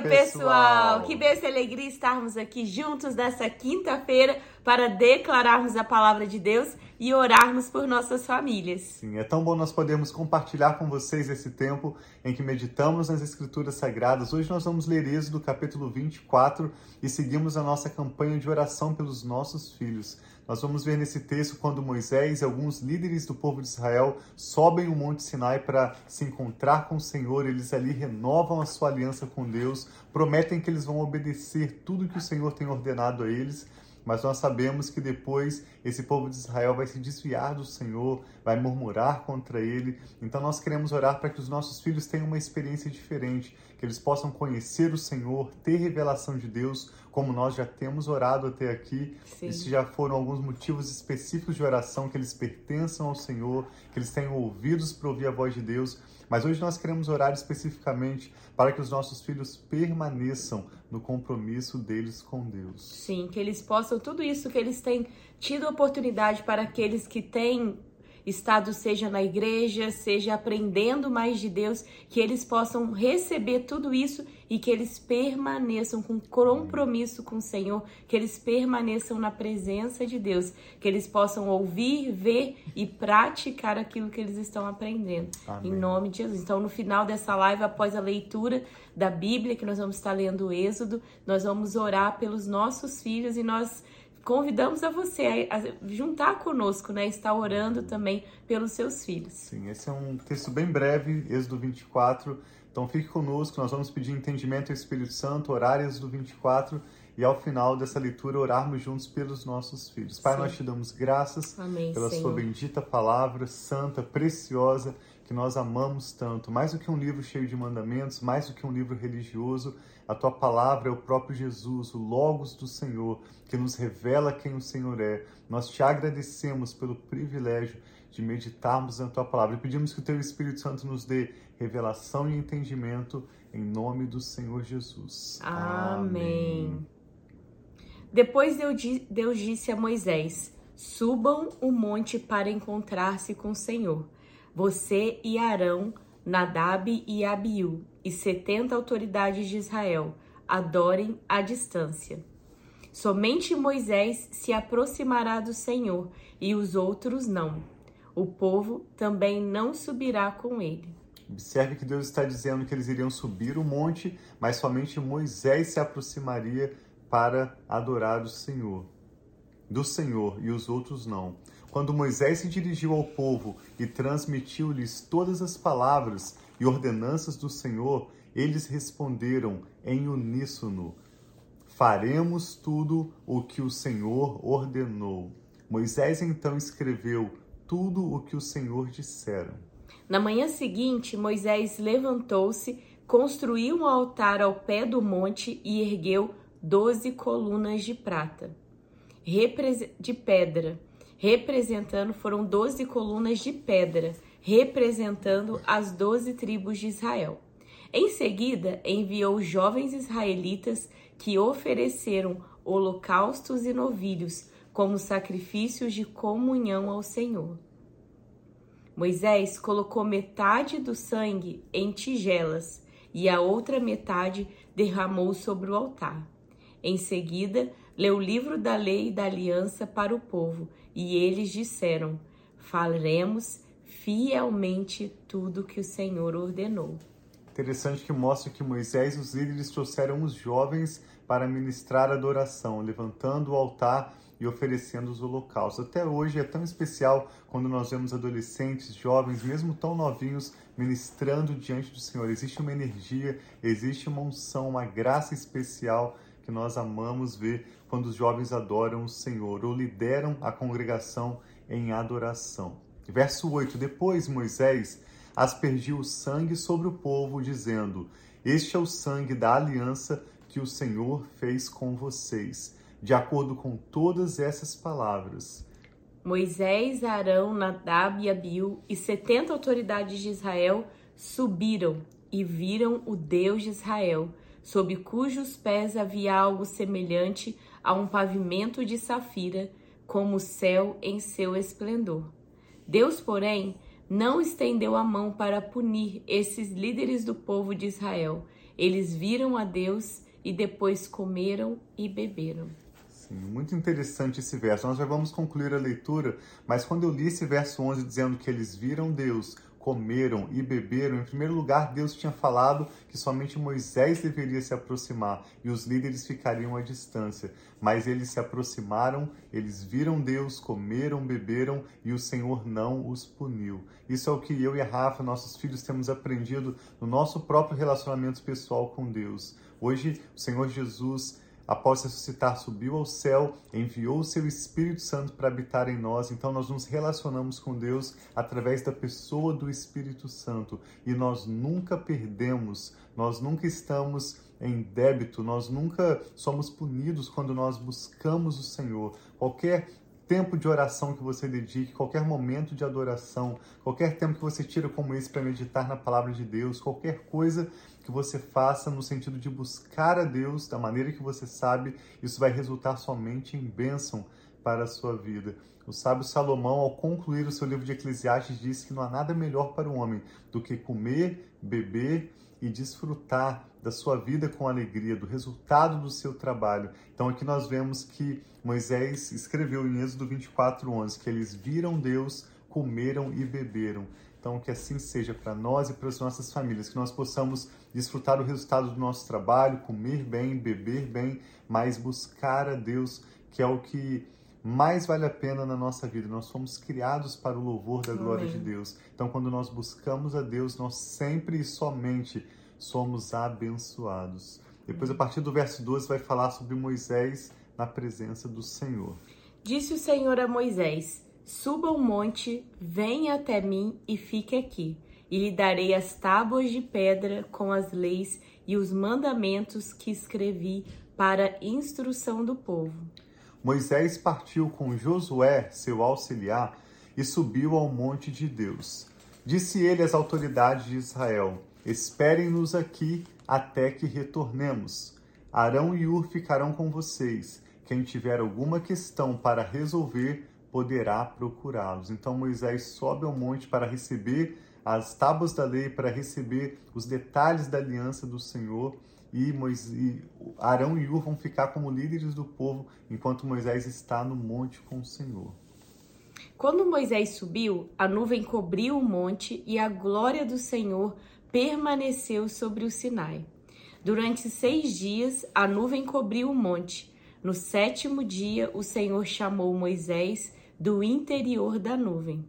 dia, pessoal! Que bênção e alegria estarmos aqui juntos nessa quinta-feira para declararmos a palavra de Deus e orarmos por nossas famílias. Sim, é tão bom nós podermos compartilhar com vocês esse tempo em que meditamos nas Escrituras Sagradas. Hoje nós vamos ler Êxodo capítulo 24 e seguimos a nossa campanha de oração pelos nossos filhos. Nós vamos ver nesse texto quando Moisés e alguns líderes do povo de Israel sobem o Monte Sinai para se encontrar com o Senhor. Eles ali renovam a sua aliança com Deus, prometem que eles vão obedecer tudo que o Senhor tem ordenado a eles mas nós sabemos que depois esse povo de Israel vai se desviar do Senhor, vai murmurar contra ele. Então nós queremos orar para que os nossos filhos tenham uma experiência diferente, que eles possam conhecer o Senhor, ter revelação de Deus, como nós já temos orado até aqui. Sim. Esses já foram alguns motivos específicos de oração, que eles pertençam ao Senhor, que eles tenham ouvidos para ouvir a voz de Deus. Mas hoje nós queremos orar especificamente para que os nossos filhos permaneçam no compromisso deles com Deus. Sim, que eles possam tudo isso que eles têm tido oportunidade para aqueles que têm estado seja na igreja, seja aprendendo mais de Deus, que eles possam receber tudo isso e que eles permaneçam com compromisso com o Senhor, que eles permaneçam na presença de Deus, que eles possam ouvir, ver e praticar aquilo que eles estão aprendendo. Amém. Em nome de Jesus. Então, no final dessa live, após a leitura da Bíblia, que nós vamos estar lendo o Êxodo, nós vamos orar pelos nossos filhos e nós convidamos a você a, juntar conosco, né? Estar orando também pelos seus filhos. Sim, esse é um texto bem breve, Êxodo 24. Então fique conosco, nós vamos pedir entendimento ao Espírito Santo, orar Êxodo 24 e ao final dessa leitura orarmos juntos pelos nossos filhos. Pai, Sim. nós te damos graças Amém, pela Senhor. sua bendita palavra, santa, preciosa, que nós amamos tanto. Mais do que um livro cheio de mandamentos, mais do que um livro religioso, a tua palavra é o próprio Jesus, o Logos do Senhor, que nos revela quem o Senhor é. Nós te agradecemos pelo privilégio de meditarmos na tua palavra e pedimos que o teu Espírito Santo nos dê revelação e entendimento em nome do Senhor Jesus. Amém. Amém. Depois Deus disse a Moisés: Subam o monte para encontrar-se com o Senhor. Você e Arão, Nadab e Abiú e setenta autoridades de Israel adorem à distância. Somente Moisés se aproximará do Senhor e os outros não. O povo também não subirá com ele. Observe que Deus está dizendo que eles iriam subir o monte, mas somente Moisés se aproximaria para adorar o Senhor, do Senhor, e os outros não. Quando Moisés se dirigiu ao povo e transmitiu-lhes todas as palavras e ordenanças do Senhor, eles responderam em uníssono: Faremos tudo o que o Senhor ordenou. Moisés então escreveu tudo o que o Senhor dissera. Na manhã seguinte, Moisés levantou-se, construiu um altar ao pé do monte e ergueu doze colunas de prata, de pedra, representando, foram doze colunas de pedra, representando as doze tribos de Israel. Em seguida, enviou jovens israelitas que ofereceram holocaustos e novilhos como sacrifícios de comunhão ao Senhor. Moisés colocou metade do sangue em tigelas e a outra metade derramou sobre o altar. Em seguida, leu o livro da lei e da aliança para o povo, e eles disseram: Falaremos fielmente tudo que o Senhor ordenou. Interessante que mostra que Moisés e os líderes trouxeram os jovens para ministrar adoração, levantando o altar e oferecendo os holocaustos. Até hoje é tão especial quando nós vemos adolescentes, jovens, mesmo tão novinhos, ministrando diante do Senhor. Existe uma energia, existe uma unção, uma graça especial que nós amamos ver quando os jovens adoram o Senhor ou lideram a congregação em adoração. Verso 8: Depois Moisés aspergiu o sangue sobre o povo, dizendo: Este é o sangue da aliança que o Senhor fez com vocês. De acordo com todas essas palavras, Moisés, Arão, Nadab e Abiú e setenta autoridades de Israel subiram e viram o Deus de Israel sob cujos pés havia algo semelhante a um pavimento de safira, como o céu em seu esplendor. Deus, porém, não estendeu a mão para punir esses líderes do povo de Israel. Eles viram a Deus e depois comeram e beberam. Sim, muito interessante esse verso. Nós já vamos concluir a leitura, mas quando eu li esse verso 11 dizendo que eles viram Deus, comeram e beberam, em primeiro lugar, Deus tinha falado que somente Moisés deveria se aproximar e os líderes ficariam à distância. Mas eles se aproximaram, eles viram Deus, comeram, beberam e o Senhor não os puniu. Isso é o que eu e a Rafa, nossos filhos, temos aprendido no nosso próprio relacionamento pessoal com Deus. Hoje, o Senhor Jesus após ressuscitar, subiu ao céu, enviou o seu Espírito Santo para habitar em nós. Então, nós nos relacionamos com Deus através da pessoa do Espírito Santo e nós nunca perdemos, nós nunca estamos em débito, nós nunca somos punidos quando nós buscamos o Senhor. Qualquer tempo de oração que você dedique, qualquer momento de adoração, qualquer tempo que você tira como esse para meditar na palavra de Deus, qualquer coisa que você faça no sentido de buscar a Deus da maneira que você sabe, isso vai resultar somente em bênção para a sua vida. O sábio Salomão, ao concluir o seu livro de Eclesiastes, disse que não há nada melhor para o homem do que comer, beber e desfrutar da sua vida com alegria, do resultado do seu trabalho. Então aqui nós vemos que Moisés escreveu em Êxodo 24:11 que eles viram Deus, comeram e beberam. Então que assim seja para nós e para as nossas famílias, que nós possamos desfrutar o resultado do nosso trabalho, comer bem, beber bem, mas buscar a Deus, que é o que mais vale a pena na nossa vida. Nós somos criados para o louvor da glória Amém. de Deus. Então, quando nós buscamos a Deus, nós sempre e somente somos abençoados. Depois, a partir do verso 12, vai falar sobre Moisés na presença do Senhor. Disse o Senhor a Moisés: Suba o monte, venha até mim e fique aqui, e lhe darei as tábuas de pedra com as leis e os mandamentos que escrevi para instrução do povo. Moisés partiu com Josué, seu auxiliar, e subiu ao monte de Deus. Disse ele às autoridades de Israel: Esperem-nos aqui até que retornemos. Arão e Ur ficarão com vocês. Quem tiver alguma questão para resolver, poderá procurá-los. Então Moisés sobe ao monte para receber as tábuas da lei, para receber os detalhes da aliança do Senhor. E, Moisés, Arão e Ur vão ficar como líderes do povo, enquanto Moisés está no monte com o Senhor. Quando Moisés subiu, a nuvem cobriu o monte e a glória do Senhor permaneceu sobre o Sinai. Durante seis dias a nuvem cobriu o monte. No sétimo dia, o Senhor chamou Moisés do interior da nuvem.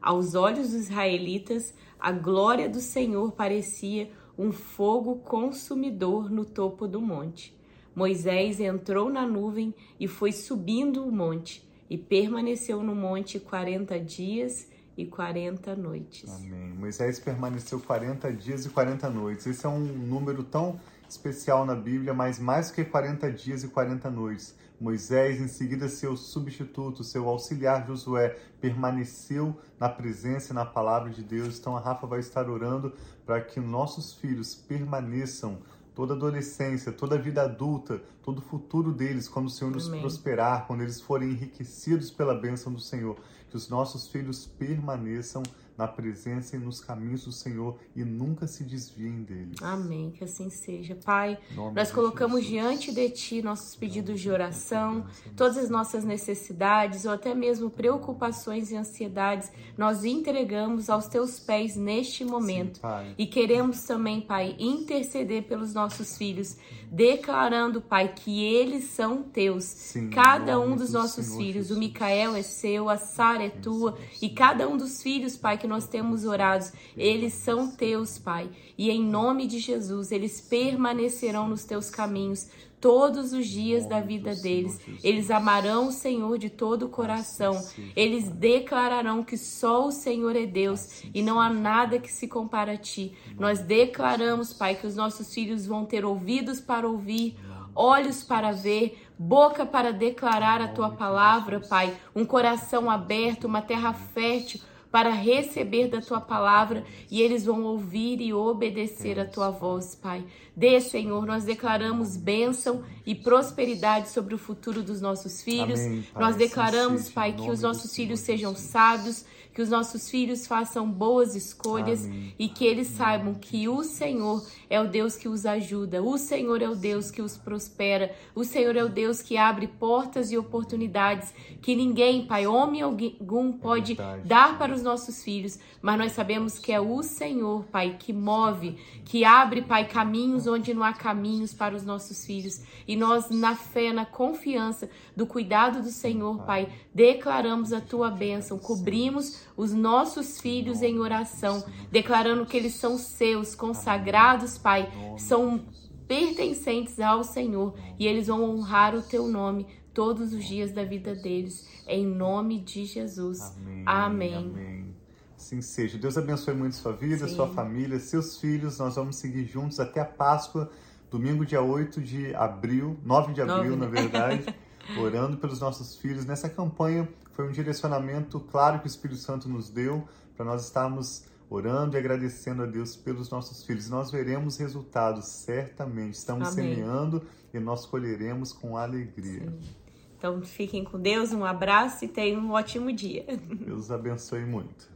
Aos olhos dos israelitas, a glória do Senhor parecia um fogo consumidor no topo do monte. Moisés entrou na nuvem e foi subindo o monte, e permaneceu no monte quarenta dias e 40 noites. Amém. Moisés permaneceu 40 dias e 40 noites. Esse é um número tão especial na Bíblia, mas mais que 40 dias e 40 noites. Moisés, em seguida seu substituto, seu auxiliar Josué, permaneceu na presença e na palavra de Deus. Então a Rafa vai estar orando para que nossos filhos permaneçam toda adolescência, toda vida adulta, todo o futuro deles, quando o Senhor nos Amém. prosperar, quando eles forem enriquecidos pela bênção do Senhor, que os nossos filhos permaneçam na presença e nos caminhos do Senhor e nunca se desviem deles. Amém, que assim seja. Pai, nós colocamos Jesus. diante de Ti nossos pedidos de oração, todas as nossas necessidades ou até mesmo preocupações e ansiedades, nós entregamos aos Teus pés neste momento. Sim, e queremos também, Pai, interceder pelos nossos filhos, declarando, Pai, que eles são Teus. Sim, cada um dos nossos Senhor filhos, Jesus. o Micael é seu, a Sara é tua, e cada um dos filhos, Pai, que nós temos orado, eles são teus, Pai. E em nome de Jesus, eles permanecerão nos teus caminhos todos os dias da vida deles. Eles amarão o Senhor de todo o coração. Eles declararão que só o Senhor é Deus e não há nada que se compara a ti. Nós declaramos, Pai, que os nossos filhos vão ter ouvidos para ouvir, olhos para ver, boca para declarar a tua palavra, Pai, um coração aberto, uma terra fértil para receber da tua palavra e eles vão ouvir e obedecer a tua voz, Pai. Dê, Senhor, nós declaramos bênção e prosperidade sobre o futuro dos nossos filhos. Amém, nós declaramos, Pai, que os nossos filhos sejam sábios, que os nossos filhos façam boas escolhas Amém. e que eles saibam que o Senhor é o Deus que os ajuda, o Senhor é o Deus que os prospera, o Senhor é o Deus que abre portas e oportunidades que ninguém, Pai, homem algum, pode verdade. dar para os nossos filhos, mas nós sabemos que é o Senhor, Pai, que move, que abre, Pai, caminhos onde não há caminhos para os nossos filhos. E nós, na fé, na confiança do cuidado do Senhor, Pai, declaramos a tua bênção, cobrimos os nossos filhos em oração, declarando que eles são seus, consagrados, Pai, são pertencentes ao Senhor e eles vão honrar o teu nome todos os dias da vida deles, em nome de Jesus. Amém. Amém. Amém. Assim seja. Deus abençoe muito sua vida, Sim. sua família, seus filhos. Nós vamos seguir juntos até a Páscoa, domingo, dia 8 de abril, 9 de abril, Nove, na verdade, orando pelos nossos filhos. Nessa campanha foi um direcionamento claro que o Espírito Santo nos deu para nós estarmos orando e agradecendo a Deus pelos nossos filhos. Nós veremos resultados, certamente. Estamos Amém. semeando e nós colheremos com alegria. Então fiquem com Deus, um abraço e tenham um ótimo dia. Deus abençoe muito.